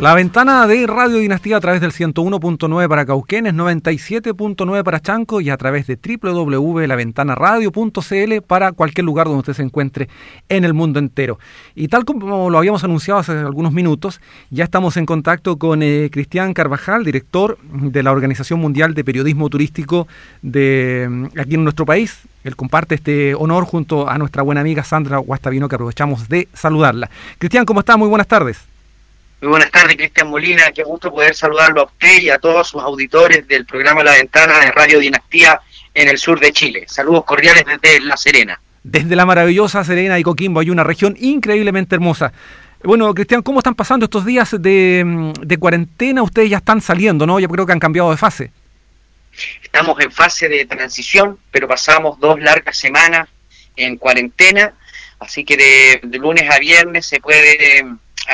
La ventana de Radio Dinastía a través del 101.9 para Cauquenes, 97.9 para Chanco y a través de www.laventanaradio.cl para cualquier lugar donde usted se encuentre en el mundo entero. Y tal como lo habíamos anunciado hace algunos minutos, ya estamos en contacto con eh, Cristian Carvajal, director de la Organización Mundial de Periodismo Turístico de mm, aquí en nuestro país. Él comparte este honor junto a nuestra buena amiga Sandra Guastavino, que aprovechamos de saludarla. Cristian, ¿cómo está? Muy buenas tardes. Muy buenas tardes, Cristian Molina. Qué gusto poder saludarlo a usted y a todos sus auditores del programa La Ventana de Radio Dinastía en el sur de Chile. Saludos cordiales desde La Serena. Desde la maravillosa Serena y Coquimbo hay una región increíblemente hermosa. Bueno, Cristian, ¿cómo están pasando estos días de, de cuarentena? Ustedes ya están saliendo, ¿no? Yo creo que han cambiado de fase. Estamos en fase de transición, pero pasamos dos largas semanas en cuarentena, así que de, de lunes a viernes se puede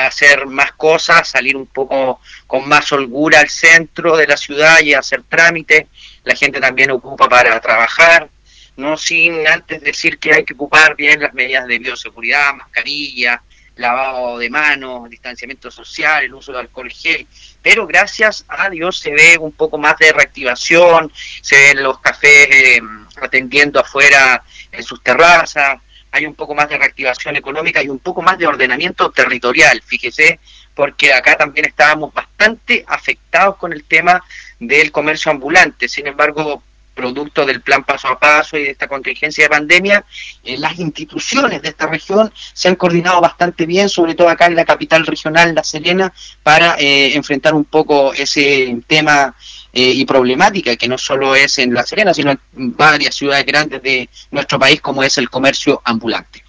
hacer más cosas, salir un poco con más holgura al centro de la ciudad y hacer trámites. La gente también ocupa para trabajar, no sin antes decir que hay que ocupar bien las medidas de bioseguridad, mascarilla, lavado de manos, distanciamiento social, el uso de alcohol gel. Pero gracias a Dios se ve un poco más de reactivación, se ven los cafés eh, atendiendo afuera en sus terrazas, hay un poco más de reactivación económica y un poco más de ordenamiento territorial, fíjese, porque acá también estábamos bastante afectados con el tema del comercio ambulante. Sin embargo, producto del plan paso a paso y de esta contingencia de pandemia, eh, las instituciones de esta región se han coordinado bastante bien, sobre todo acá en la capital regional, La Serena, para eh, enfrentar un poco ese tema eh, y problemática que no solo es en La Serena, sino en varias ciudades grandes de nuestro país, como es el comercio ambulante.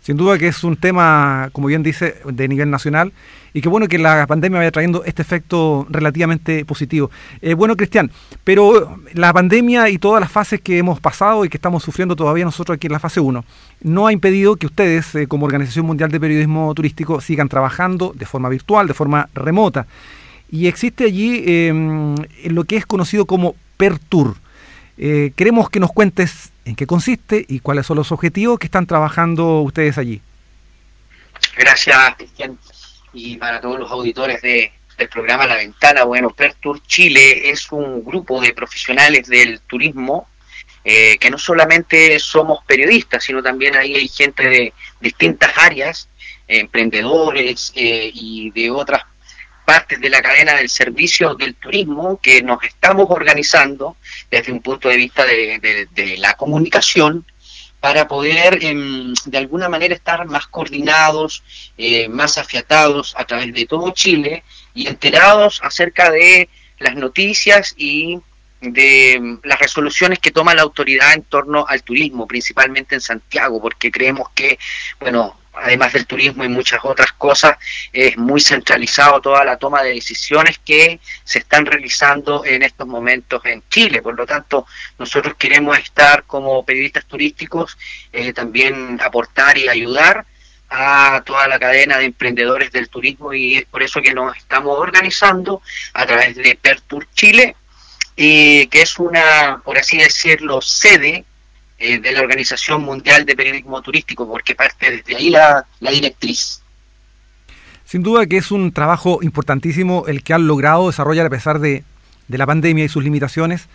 Sin duda que es un tema, como bien dice, de nivel nacional y que bueno que la pandemia vaya trayendo este efecto relativamente positivo. Eh, bueno, Cristian, pero la pandemia y todas las fases que hemos pasado y que estamos sufriendo todavía nosotros aquí en la fase 1, no ha impedido que ustedes, eh, como Organización Mundial de Periodismo Turístico, sigan trabajando de forma virtual, de forma remota. Y existe allí em, lo que es conocido como PERTUR. Eh, queremos que nos cuentes en qué consiste y cuáles son los objetivos que están trabajando ustedes allí. Gracias, Cristian. Y para todos los auditores de, del programa La Ventana, bueno, PERTUR Chile es un grupo de profesionales del turismo eh, que no solamente somos periodistas, sino también ahí hay gente de distintas áreas, emprendedores eh, y de otras partes de la cadena del servicio del turismo que nos estamos organizando desde un punto de vista de, la comunicación para poder em, de alguna manera estar más coordinados, eh, más afiatados a través de todo Chile y enterados acerca de las noticias y de em, las resoluciones que toma la autoridad en torno al turismo, principalmente en Santiago, porque creemos que, bueno, además del turismo y muchas otras cosas, es muy centralizado toda la toma de decisiones que se están realizando en estos momentos en Chile. Por lo tanto, nosotros queremos estar como periodistas turísticos, eh, también aportar y ayudar a toda la cadena de emprendedores del turismo y es por eso que nos estamos organizando a través de Pertur Chile, y que es una, por así decirlo, sede eh, de la Organización Mundial de Periodismo Turístico, porque parte desde ahí la, directriz. Sin duda que es un trabajo importantísimo el que han logrado desarrollar a pesar de, la pandemia y sus limitaciones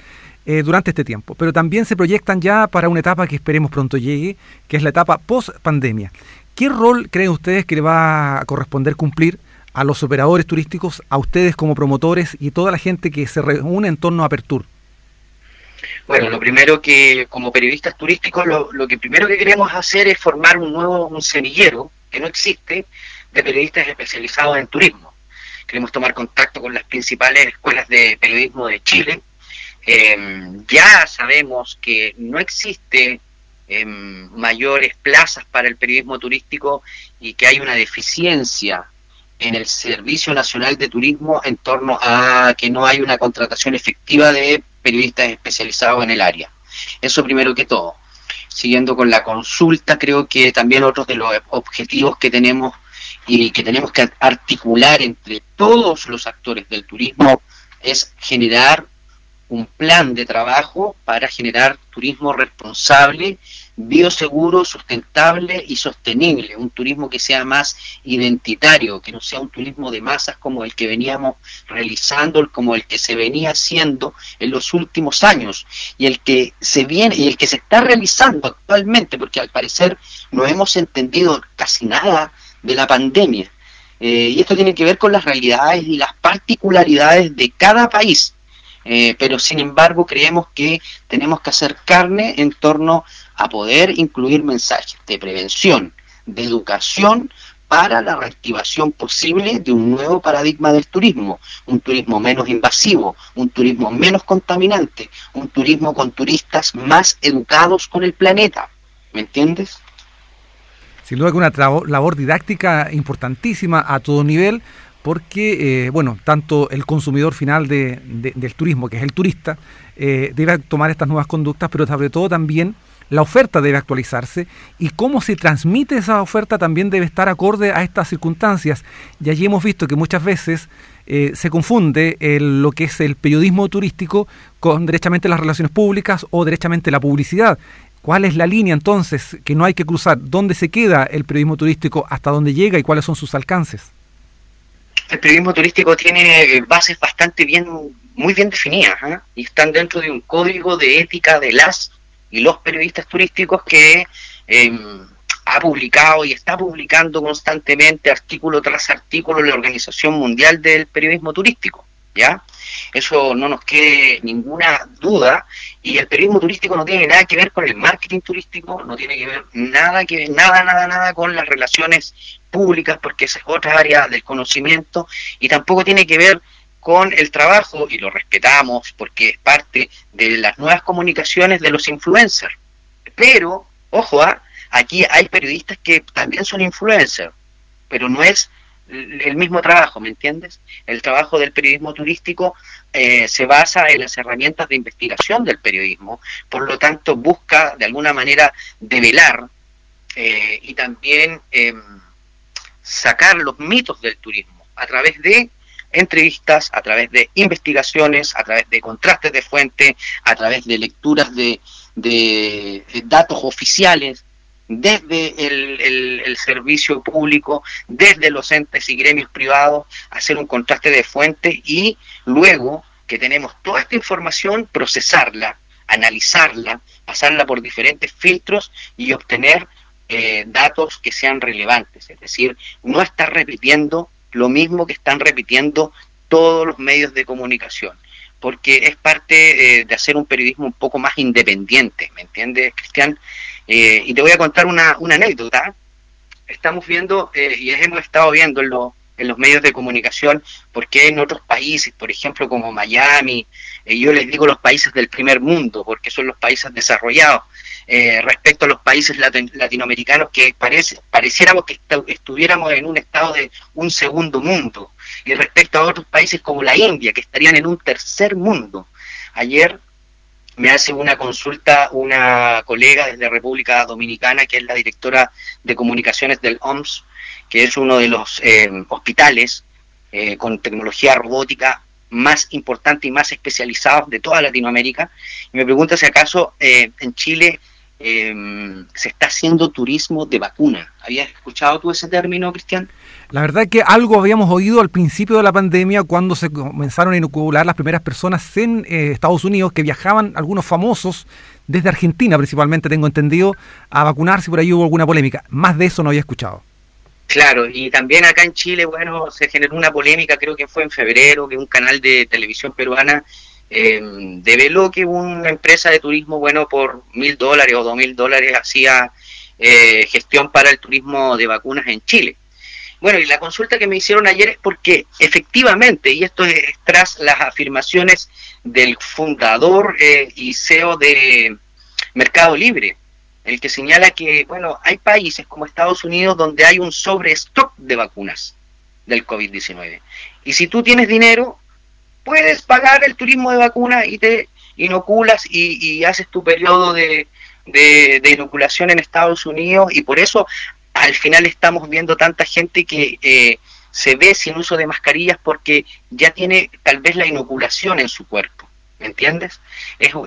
eh, durante este tiempo. Pero también se proyectan ya para una etapa que esperemos pronto llegue, que es la etapa post-pandemia. ¿Qué rol creen ustedes que le va a corresponder cumplir a los operadores turísticos, a ustedes como promotores y toda la gente que se reúne en torno a Apertur? Bueno, lo primero que como periodistas turísticos lo, lo que primero que queremos hacer es formar un nuevo un semillero que no existe de periodistas especializados en turismo. Queremos tomar contacto con las principales escuelas de periodismo de Chile. Em, ya sabemos que no existe em, mayores plazas para el periodismo turístico y que hay una deficiencia en el Servicio Nacional de Turismo en torno a que no hay una contratación efectiva de periodistas especializados en el área. Eso primero que todo. Siguiendo con la consulta, creo que también otros de los objetivos que tenemos y que tenemos que articular entre todos los actores del turismo es generar un plan de trabajo para generar turismo responsable bioseguro, sustentable y sostenible, un turismo que sea más identitario, que no sea un turismo de masas como el que veníamos realizando, como el que se venía haciendo en los últimos años y el que se viene y el que se está realizando actualmente, porque al parecer no hemos entendido casi nada de la pandemia. Eh, y esto tiene que ver con las realidades y las particularidades de cada país. Eh, pero sin embargo creemos que tenemos que hacer carne en torno a poder incluir mensajes de prevención, de educación para la reactivación posible de un nuevo paradigma del turismo, un turismo menos invasivo, un turismo menos contaminante, un turismo con turistas más educados con el planeta. ¿Me entiendes? Sin duda que una labor didáctica importantísima a todo nivel, porque, eh, bueno, tanto el consumidor final del turismo, que es el turista, eh, debe tomar estas nuevas conductas, pero sobre todo también la oferta debe actualizarse y cómo se transmite esa oferta también debe estar acorde a estas circunstancias. Y allí hemos visto que muchas veces eh, se confunde lo que es el periodismo turístico con derechamente las relaciones públicas o derechamente la publicidad. ¿Cuál es la línea entonces que no hay que cruzar? ¿Dónde se queda el periodismo turístico? ¿Hasta dónde llega y cuáles son sus alcances? El periodismo turístico tiene bases bastante bien, muy bien definidas ¿eh? y están dentro de un código de ética de las y los periodistas turísticos que em, ha publicado y está publicando constantemente artículo tras artículo la Organización Mundial del Periodismo Turístico, ¿ya? Eso no nos quede ninguna duda y el periodismo turístico no tiene nada que ver con el marketing turístico, no tiene que ver nada que nada nada nada con las relaciones públicas porque esa es otra área del conocimiento y tampoco tiene que ver con el trabajo, y lo respetamos porque es parte de las nuevas comunicaciones de los influencers. Pero, ojo, ¿ah? aquí hay periodistas que también son influencers, pero no es el mismo trabajo, ¿me entiendes? El trabajo del periodismo turístico eh, se basa en las herramientas de investigación del periodismo, por lo tanto busca de alguna manera develar eh, y también em, sacar los mitos del turismo a través de entrevistas, a través de investigaciones, a través de contrastes de fuente, a través de lecturas de, datos oficiales, desde el, servicio público, desde los entes y gremios privados, hacer un contraste de fuente y luego que tenemos toda esta información, procesarla, analizarla, pasarla por diferentes filtros y obtener eh, datos que sean relevantes. Es decir, no estar repitiendo lo mismo que están repitiendo todos los medios de comunicación, porque es parte eh, de hacer un periodismo un poco más independiente, ¿me entiendes, Cristian? Eh, y te voy a contar una, anécdota. Estamos viendo, eh, y hemos estado viendo en, en los medios de comunicación, porque en otros países, por ejemplo, como Miami, yo les digo los países del primer mundo, porque son los países desarrollados, eh, respecto a los países latinoamericanos que parece, pareciéramos que estuviéramos en un estado de un segundo mundo y respecto a otros países como la India que estarían en un tercer mundo. Ayer me hace una consulta una colega desde República Dominicana que es la directora de comunicaciones del OMS, que es uno de los eh, hospitales eh, con tecnología robótica más importante y más especializados de toda Latinoamérica. Y me pregunta si acaso en Chile Em, se está haciendo turismo de vacuna. ¿Habías escuchado tú ese término, Cristian? La verdad es que algo habíamos oído al principio de la pandemia cuando se comenzaron a inocular las primeras personas en eh, Estados Unidos que viajaban, algunos famosos, desde Argentina principalmente, tengo entendido, a vacunarse, por ahí hubo alguna polémica. Más de eso no había escuchado. Claro, y también acá en Chile, bueno, se generó una polémica, creo que fue en febrero, que un canal de televisión peruana eh, develó que una empresa de turismo, bueno, por mil dólares o dos mil dólares hacía eh, gestión para el turismo de vacunas en Chile. Bueno, y la consulta que me hicieron ayer es porque efectivamente, y esto es tras las afirmaciones del fundador eh, y CEO de Mercado Libre, el que señala que, bueno, hay países como Estados Unidos donde hay un sobrestock de vacunas del COVID-19. Y si tú tienes dinero, puedes pagar el turismo de vacuna y te inoculas y, haces tu periodo de, inoculación en Estados Unidos y por eso al final estamos viendo tanta gente que eh, se ve sin uso de mascarillas porque ya tiene tal vez la inoculación en su cuerpo. ¿Me entiendes? Eso,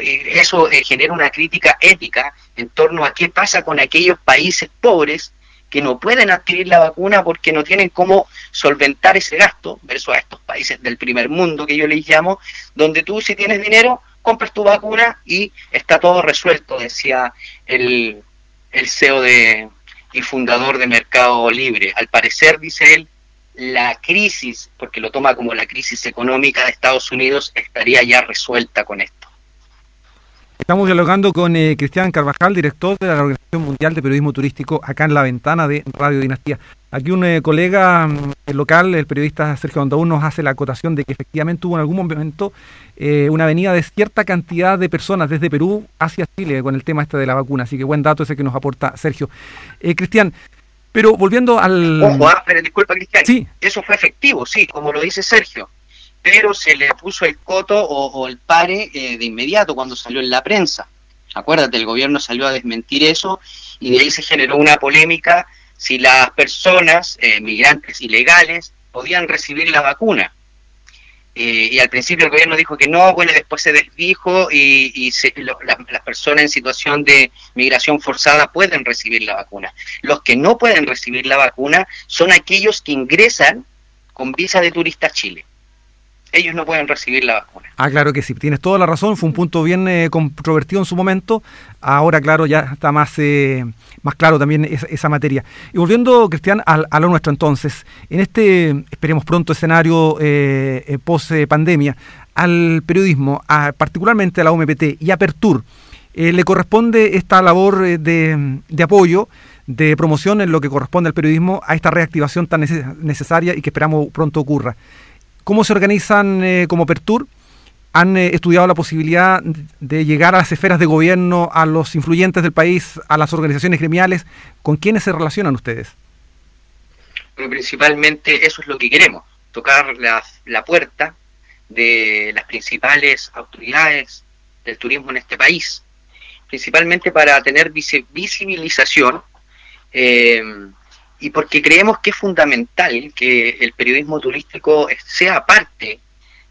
genera una crítica ética en torno a qué pasa con aquellos países pobres que no pueden adquirir la vacuna porque no tienen cómo solventar ese gasto, versus a estos países del primer mundo que yo les llamo, donde tú si tienes dinero, compras tu vacuna y está todo resuelto, decía el, el CEO de, y fundador de Mercado Libre. Al parecer, dice él, la crisis, porque lo toma como la crisis económica de Estados Unidos, estaría ya resuelta con esto. Estamos dialogando con eh, Cristian Carvajal, director de la Organización Mundial de Periodismo Turístico, acá en la ventana de Radio Dinastía. Aquí un eh, colega mm, local, el periodista Sergio Andaún, nos hace la acotación de que efectivamente hubo en algún momento eh, una venida de cierta cantidad de personas desde Perú hacia Chile con el tema este de la vacuna. Así que buen dato ese que nos aporta Sergio. Cristian, pero volviendo al... Ojo, ah, pero disculpa Cristian, sí. eso fue efectivo, sí, como lo dice Sergio pero se le puso el coto o, el pare eh, de inmediato cuando salió en la prensa. Acuérdate, el gobierno salió a desmentir eso y de ahí se generó una polémica si las personas, eh, migrantes ilegales, podían recibir la vacuna. Eh, y al principio el gobierno dijo que no, bueno, después se desdijo y, las personas en situación de migración forzada pueden recibir la vacuna. Los que no pueden recibir la vacuna son aquellos que ingresan con visa de turista a Chile ellos no pueden recibir la vacuna. Ah, claro que sí, tienes toda la razón, fue un punto bien eh, controvertido en su momento, ahora claro, ya está más, eh, más claro también esa, materia. Y volviendo, Cristian, a, lo nuestro entonces, en este, esperemos pronto, escenario eh, post-pandemia, al periodismo, particularmente a la OMPT y a Pertur, le corresponde esta labor de, de apoyo, de promoción en lo que corresponde al periodismo a esta reactivación tan necesaria y que esperamos pronto ocurra. ¿Cómo se organizan eh, como Pertur? ¿Han eh, estudiado la posibilidad de llegar a las esferas de gobierno, a los influyentes del país, a las organizaciones gremiales? ¿Con quiénes se relacionan ustedes? Principalmente eso es lo que queremos, tocar la, la puerta de las principales autoridades del turismo en este país, principalmente para tener visibilización eh, y porque creemos que es fundamental que el periodismo turístico sea parte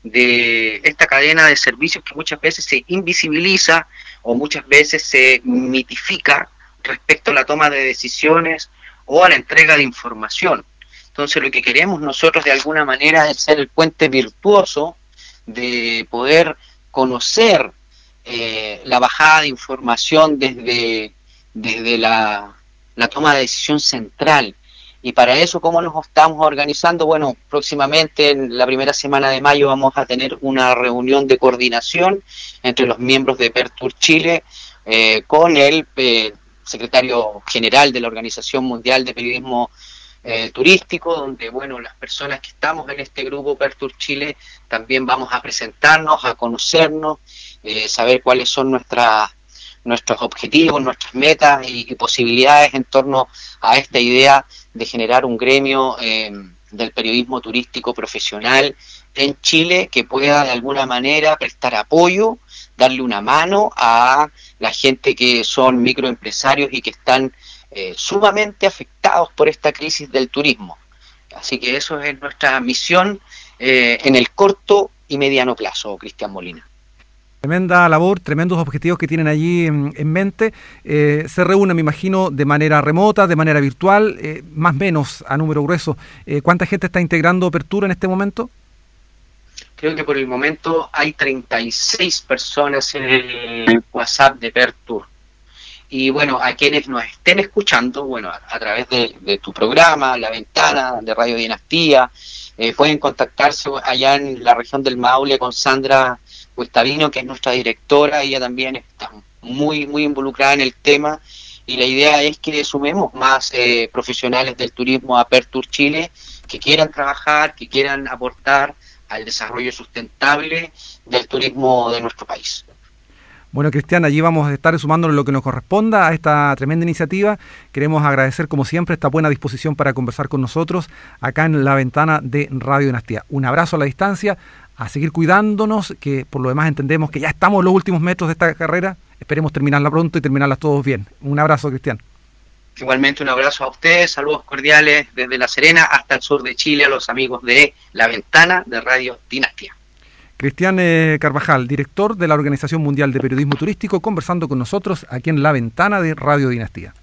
de esta cadena de servicios que muchas veces se invisibiliza o muchas veces se mitifica respecto a la toma de decisiones o a la entrega de información. Entonces lo que queremos nosotros de alguna manera es ser el puente virtuoso de poder conocer eh, la bajada de información desde, desde la la toma de decisión central. Y para eso, ¿cómo nos estamos organizando? Bueno, próximamente, en la primera semana de mayo, vamos a tener una reunión de coordinación entre los miembros de Pertur Chile eh, con el eh, secretario general de la Organización Mundial de Periodismo eh, Turístico, donde, bueno, las personas que estamos en este grupo Pertur Chile también vamos a presentarnos, a conocernos, saber cuáles son nuestras nuestros objetivos, nuestras metas y, posibilidades en torno a esta idea de generar un gremio eh, del periodismo turístico profesional en Chile que pueda de alguna manera prestar apoyo, darle una mano a la gente que son microempresarios y que están eh, sumamente afectados por esta crisis del turismo. Así que eso es nuestra misión eh, en el corto y mediano plazo, Cristian Molina. Tremenda labor, tremendos objetivos que tienen allí en, mente. Eh, se reúnen, me imagino, de manera remota, de manera virtual, eh, más o menos a número grueso. Eh, ¿Cuánta gente está integrando Apertura en este momento? Creo que por el momento hay 36 personas en el WhatsApp de Pertur. Y bueno, a quienes nos estén escuchando, bueno, a, través de, tu programa, La Ventana, de Radio Dinastía, pueden contactarse allá en la región del Maule con Sandra Cuestavino, que es nuestra directora, ella también está muy, muy involucrada en el tema y la idea es que sumemos más eh, profesionales del turismo a Pertur Chile que quieran trabajar, que quieran aportar al desarrollo sustentable del turismo de nuestro país. Bueno, Cristian, allí vamos a estar sumándonos lo que nos corresponda a esta tremenda iniciativa. Queremos agradecer, como siempre, esta buena disposición para conversar con nosotros acá en la ventana de Radio Dinastía. Un abrazo a la distancia a seguir cuidándonos, que por lo demás entendemos que ya estamos los últimos metros de esta carrera. Esperemos terminarla pronto y terminarla todos bien. Un abrazo, Cristian. Igualmente un abrazo a ustedes, saludos cordiales desde La Serena hasta el sur de Chile a los amigos de La Ventana de Radio Dinastía. Cristian Carvajal, director de la Organización Mundial de Periodismo Turístico, conversando con nosotros aquí en La Ventana de Radio Dinastía.